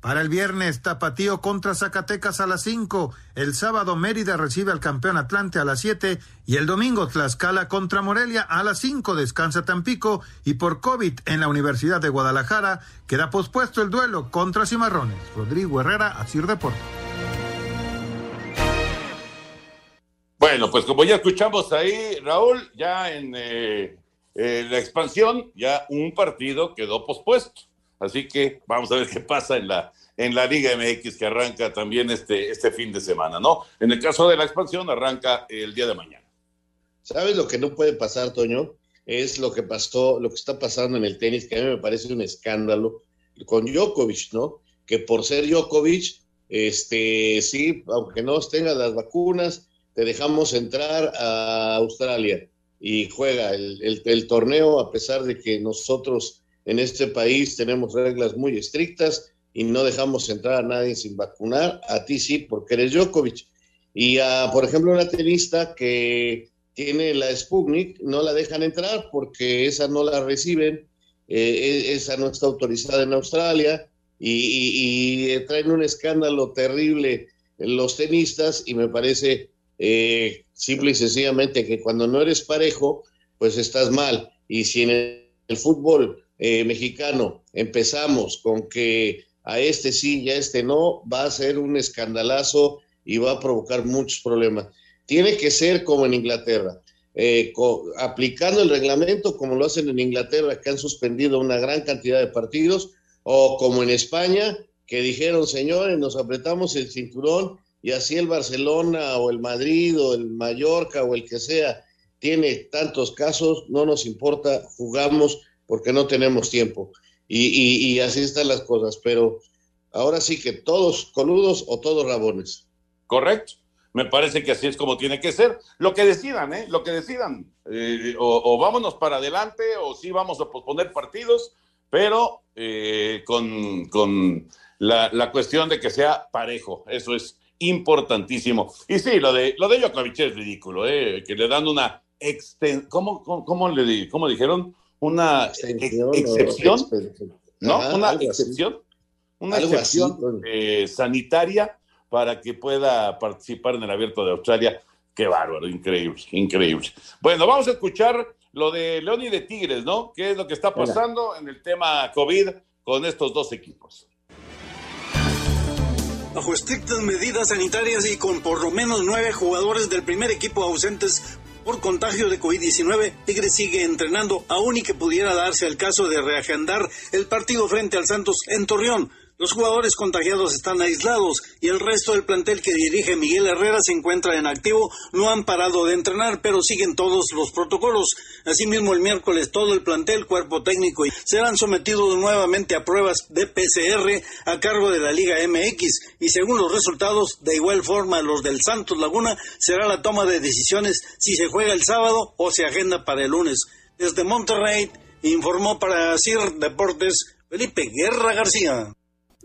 Para el viernes, Tapatío contra Zacatecas a las 5. El sábado, Mérida recibe al campeón Atlante a las 7. Y el domingo, Tlaxcala contra Morelia a las 5. Descansa Tampico. Y por COVID en la Universidad de Guadalajara, queda pospuesto el duelo contra Cimarrones. Rodrigo Herrera, Asir Deportes. Bueno, pues como ya escuchamos ahí, Raúl, ya en eh, eh, la expansión, ya un partido quedó pospuesto. Así que vamos a ver qué pasa en la, en la Liga MX que arranca también este, este fin de semana, ¿no? En el caso de la expansión, arranca el día de mañana. ¿Sabes lo que no puede pasar, Toño? Es lo que pasó, lo que está pasando en el tenis, que a mí me parece un escándalo con Djokovic, ¿no? Que por ser Djokovic, este, sí, aunque no tenga las vacunas, te dejamos entrar a Australia y juega el, torneo a pesar de que nosotros en este país tenemos reglas muy estrictas y no dejamos entrar a nadie sin vacunar. A ti sí, porque eres Djokovic. Y a, por ejemplo, una tenista que tiene la Sputnik, no la dejan entrar porque esa no la reciben, eh, e, esa no está autorizada en Australia y, traen un escándalo terrible los tenistas y me parece eh, simple y sencillamente que cuando no eres parejo, pues estás mal. Y si en el fútbol eh, mexicano empezamos con que a este sí y a este no, va a ser un escandalazo y va a provocar muchos problemas. Tiene que ser como en Inglaterra, eh, aplicando el reglamento como lo hacen en Inglaterra, que han suspendido una gran cantidad de partidos, o como en España, que dijeron, señores, nos apretamos el cinturón y así el Barcelona o el Madrid o el Mallorca o el que sea tiene tantos casos, no nos importa, jugamos porque no tenemos tiempo. Y, así están las cosas, pero ahora sí que todos coludos o todos rabones. Correcto. Me parece que así es como tiene que ser. Lo que decidan, ¿eh? Lo que decidan. Eh, o, vámonos para adelante o sí vamos a posponer partidos, pero eh, con, con la, la, cuestión de que sea parejo. Eso es importantísimo. Y sí, lo de, lo de Djokovic es ridículo, ¿eh? Que le dan una extensión. ¿Cómo, cómo, le, ¿Cómo dijeron? una excepción, ¿no? una excepción, una excepción eh, sanitaria para que pueda participar en el abierto de Australia. Qué bárbaro, increíble, increíble. Bueno, vamos a escuchar lo de León y de Tigres, ¿no? ¿Qué es lo que está pasando en el tema COVID con estos dos equipos? Bajo estrictas medidas sanitarias y con por lo menos nueve jugadores del primer equipo ausentes por contagio de COVID-19, Tigres sigue entrenando, aún y que pudiera darse el caso de reagendar el partido frente al Santos en Torreón. Los jugadores contagiados están aislados y el resto del plantel que dirige Miguel Herrera se encuentra en activo. No han parado de entrenar, pero siguen todos los protocolos. Asimismo, el miércoles todo el plantel, cuerpo técnico y serán sometidos nuevamente a pruebas de PCR a cargo de la Liga MX y según los resultados, de igual forma los del Santos Laguna, será la toma de decisiones si se juega el sábado o se agenda para el lunes. Desde Monterrey informó para CIR Deportes Felipe Guerra García.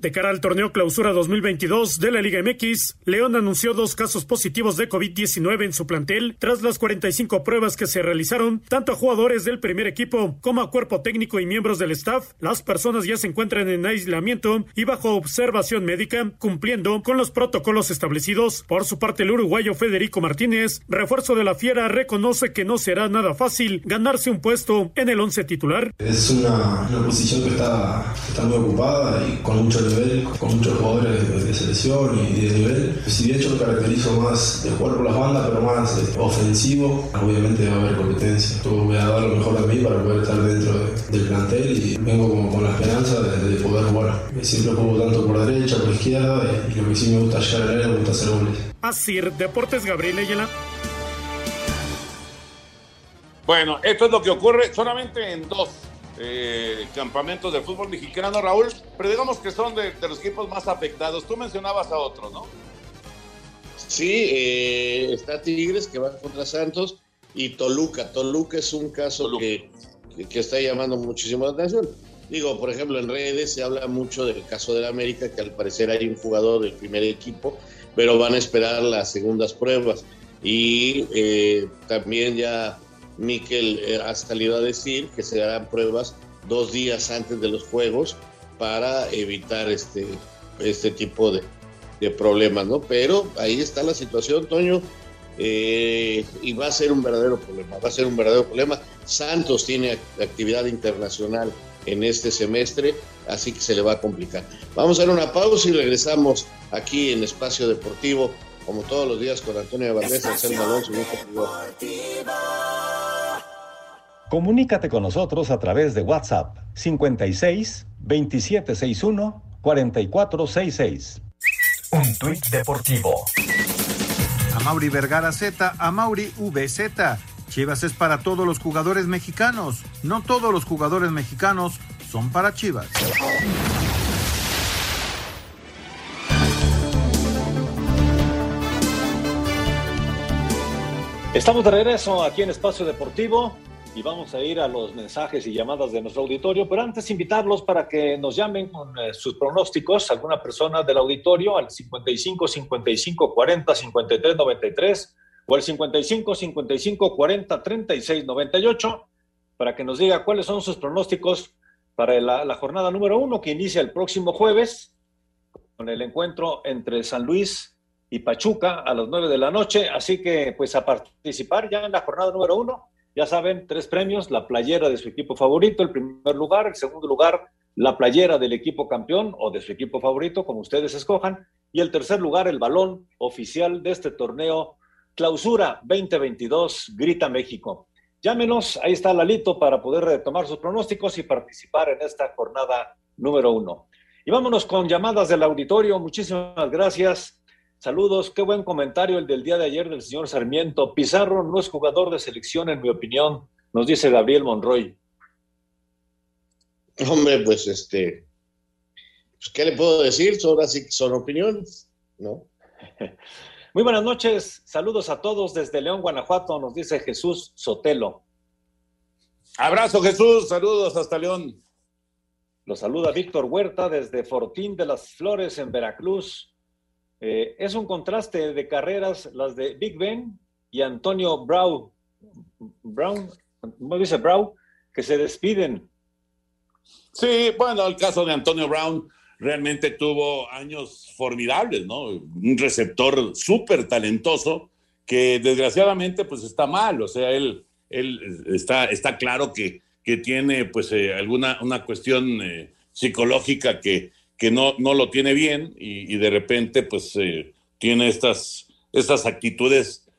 De cara al torneo clausura 2022 de la Liga MX, León anunció dos casos positivos de COVID-19 en su plantel tras las 45 pruebas que se realizaron tanto a jugadores del primer equipo como a cuerpo técnico y miembros del staff. Las personas ya se encuentran en aislamiento y bajo observación médica, cumpliendo con los protocolos establecidos. Por su parte, el uruguayo Federico Martínez, refuerzo de la Fiera, reconoce que no será nada fácil ganarse un puesto en el once titular. Es una, posición que está, ocupada y con mucho con muchos jugadores de, selección y de nivel. Si bien yo me caracterizo más de jugar por las bandas, pero más ofensivo, obviamente va a haber competencia. Yo voy a dar lo mejor de mí para poder estar dentro del plantel y vengo como con la esperanza de, poder jugar. Siempre juego tanto por derecha, por izquierda y lo que sí me gusta llegar al área, me gusta hacer goles. Así, Deportes Gabriel Ayala. Bueno, esto es lo que ocurre solamente en dos eh, campamentos de fútbol mexicano, Raúl, pero digamos que son de, los equipos más afectados. Tú mencionabas a otro, ¿no? Sí, eh, está Tigres que va contra Santos y Toluca. Toluca es un caso que, que, está llamando muchísimo la atención. Digo, por ejemplo, en redes se habla mucho del caso de la América, que al parecer hay un jugador del primer equipo, pero van a esperar las segundas pruebas. Y eh, también ya Miquel eh, ha salido a decir que se harán pruebas dos días antes de los Juegos para evitar este este tipo de, de problemas, ¿no? Pero ahí está la situación, Toño, eh, y va a ser un verdadero problema, va a ser un verdadero problema. Santos tiene actividad internacional en este semestre, así que se le va a complicar. Vamos a dar una pausa y regresamos aquí en Espacio Deportivo, como todos los días, con Antonio Valdés, Anselmo Alonso y Comunícate con nosotros a través de WhatsApp 56 2761 4466. Un tuit deportivo. A Mauri Vergara Z, a Mauri VZ. Chivas es para todos los jugadores mexicanos. No todos los jugadores mexicanos son para Chivas. Estamos de regreso aquí en Espacio Deportivo y vamos a ir a los mensajes y llamadas de nuestro auditorio, pero antes invitarlos para que nos llamen con eh, sus pronósticos, alguna persona del auditorio al 55 55 40 53 93 o al 55 55 40 36 98 para que nos diga cuáles son sus pronósticos para la, la jornada número uno que inicia el próximo jueves con el encuentro entre San Luis y Pachuca a las 9 de la noche. Así que, pues, a participar ya en la jornada número uno. Ya saben, tres premios: la playera de su equipo favorito, el primer lugar, el segundo lugar, la playera del equipo campeón o de su equipo favorito, como ustedes escojan, y el tercer lugar, el balón oficial de este torneo Clausura 2022 Grita México. Llámenos, ahí está Lalito para poder retomar sus pronósticos y participar en esta jornada número uno. Y vámonos con llamadas del auditorio. Muchísimas gracias. Saludos, qué buen comentario el del día de ayer del señor Sarmiento. Pizarro no es jugador de selección, en mi opinión, nos dice Gabriel Monroy. Hombre, pues este, pues, ¿qué le puedo decir? Son así, son opiniones, ¿no? Muy buenas noches, saludos a todos desde León, Guanajuato, nos dice Jesús Sotelo. Abrazo Jesús, saludos hasta León. Lo saluda Víctor Huerta desde Fortín de las Flores en Veracruz. Eh, es un contraste de carreras las de Big Ben y Antonio Brau, Brown, ¿cómo dice Brau? Que se despiden. Sí, bueno, el caso de Antonio Brown realmente tuvo años formidables, ¿no? Un receptor súper talentoso que desgraciadamente pues está mal, o sea, él, él está, está claro que, que tiene pues eh, alguna una cuestión eh, psicológica que, que no, no lo tiene bien y, de repente pues eh, tiene estas, estas actitudes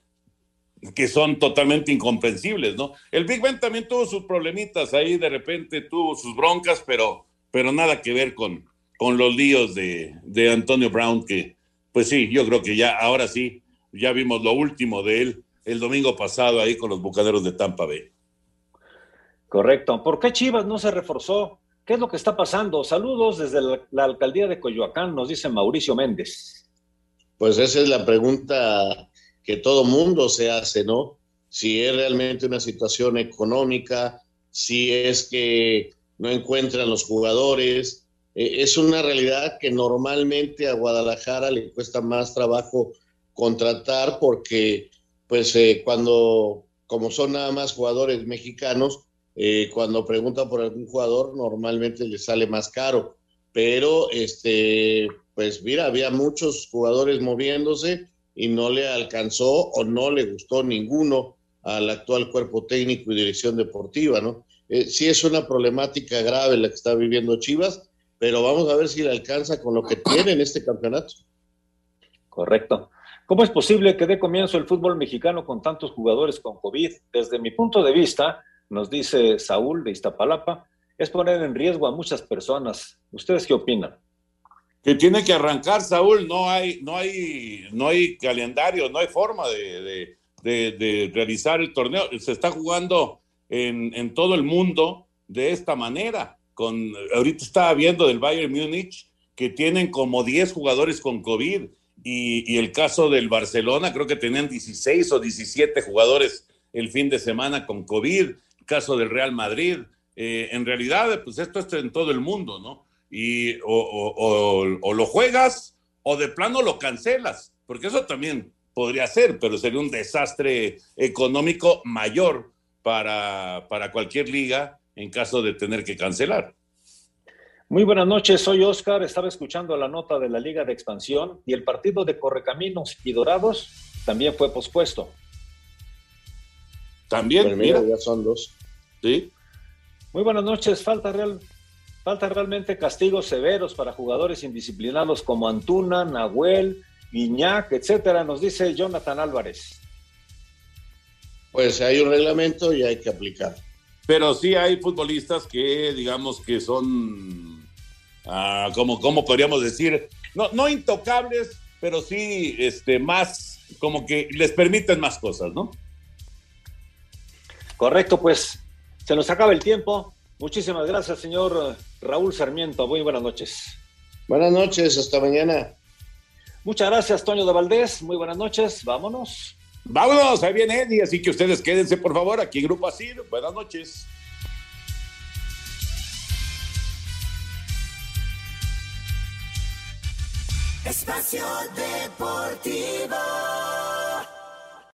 que son totalmente incomprensibles, ¿no? El Big Ben también tuvo sus problemitas ahí, de repente tuvo sus broncas, pero, pero nada que ver con, con los líos de, de Antonio Brown, que pues sí, yo creo que ya, ahora sí, ya vimos lo último de él el domingo pasado ahí con los Bucaneros de Tampa Bay. Correcto. ¿Por qué Chivas no se reforzó? ¿Qué es lo que está pasando? Saludos desde la, alcaldía de Coyoacán, nos dice Mauricio Méndez. Pues esa es la pregunta que todo mundo se hace, ¿no? Si es realmente una situación económica, si es que no encuentran los jugadores. Eh, es una realidad que normalmente a Guadalajara le cuesta más trabajo contratar porque, pues, eh, cuando, como son nada más jugadores mexicanos, eh, cuando pregunta por algún jugador, normalmente le sale más caro. Pero, este, pues mira, había muchos jugadores moviéndose y no le alcanzó o no le gustó ninguno al actual cuerpo técnico y dirección deportiva, ¿no? Eh, sí es una problemática grave la que está viviendo Chivas, pero vamos a ver si le alcanza con lo que tiene en este campeonato. Correcto. ¿Cómo es posible que dé comienzo el fútbol mexicano con tantos jugadores con COVID? Desde mi punto de vista, nos dice Saúl de Iztapalapa, es poner en riesgo a muchas personas. ¿Ustedes qué opinan? Que tiene que arrancar, Saúl, no hay, no hay, no hay calendario, no hay forma de, realizar el torneo. Se está jugando en, todo el mundo de esta manera. Con, ahorita estaba viendo del Bayern Múnich que tienen como 10 jugadores con COVID y, y, el caso del Barcelona, creo que tenían 16 o 17 jugadores el fin de semana con COVID caso del Real Madrid. Eh, en realidad, pues esto es en todo el mundo, ¿no? Y o, lo juegas o de plano lo cancelas, porque eso también podría ser, pero sería un desastre económico mayor para, para cualquier liga en caso de tener que cancelar. Muy buenas noches, soy Oscar. Estaba escuchando la nota de la Liga de Expansión y el partido de Correcaminos y Dorados también fue pospuesto. También, mira, mira, ya son dos. Sí. Muy buenas noches. Falta, real, falta realmente castigos severos para jugadores indisciplinados como Antuna, Nahuel, Guiñac, etcétera, nos dice Jonathan Álvarez. Pues hay un reglamento y hay que aplicar. Pero sí hay futbolistas que, digamos, que son, ah, como, como podríamos decir, no, no intocables, pero sí este, más, como que les permiten más cosas, ¿no? Correcto, pues se nos acaba el tiempo. Muchísimas gracias, señor Raúl Sarmiento. Muy buenas noches. Buenas noches, hasta mañana. Muchas gracias, Toño de Valdés. Muy buenas noches. Vámonos. Vámonos, ahí viene Eddie, así que ustedes quédense, por favor, aquí en Grupo Asir. Buenas noches. Espacio Deportivo.